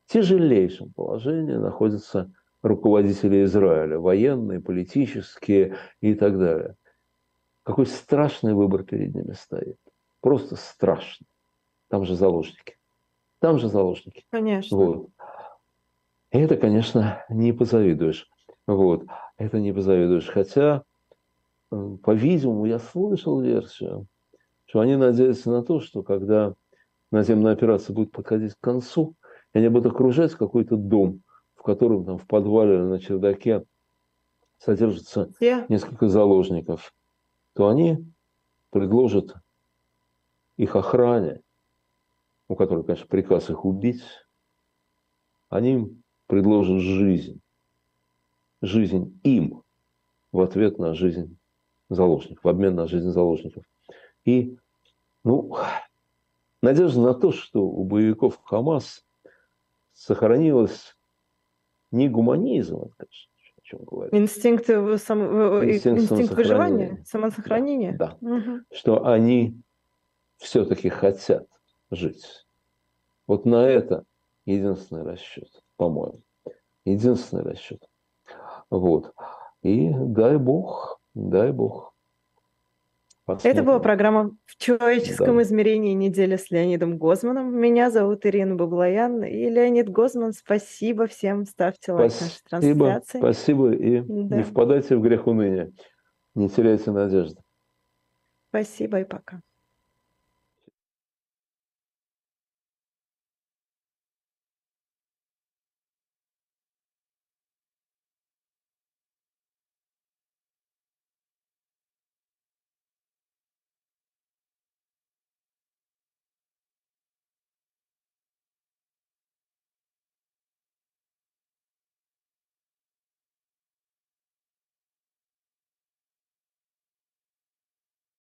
тяжелейшем положении находятся руководители Израиля, военные, политические и так далее. Какой страшный выбор перед ними стоит. Просто страшно. Там же заложники. Там же заложники. Конечно. Вот. И это, конечно, не позавидуешь. Вот. Это не позавидуешь. Хотя, э, по-видимому, я слышал версию, что они надеются на то, что когда наземная операция будет подходить к концу, и они будут окружать какой-то дом, в котором там в подвале на чердаке содержится yeah. несколько заложников то они предложат их охране, у которой, конечно, приказ их убить, они им предложат жизнь. Жизнь им в ответ на жизнь заложников, в обмен на жизнь заложников. И, ну, надежда на то, что у боевиков Хамас сохранилось не гуманизм, это, конечно, о чем говорить. Инстинкт, сам, инстинкт, инстинкт выживания, самосохранения. Да, да. Угу. что они все-таки хотят жить. Вот на это единственный расчет, по-моему. Единственный расчет. Вот. И дай Бог, дай Бог. Посмотрим. Это была программа «В человеческом да. измерении недели с Леонидом Гозманом». Меня зовут Ирина Баблоян. И Леонид Гозман, спасибо всем. Ставьте лайк спасибо, нашей трансляции. Спасибо. И да. не впадайте в грех уныния. Не теряйте надежды. Спасибо и пока.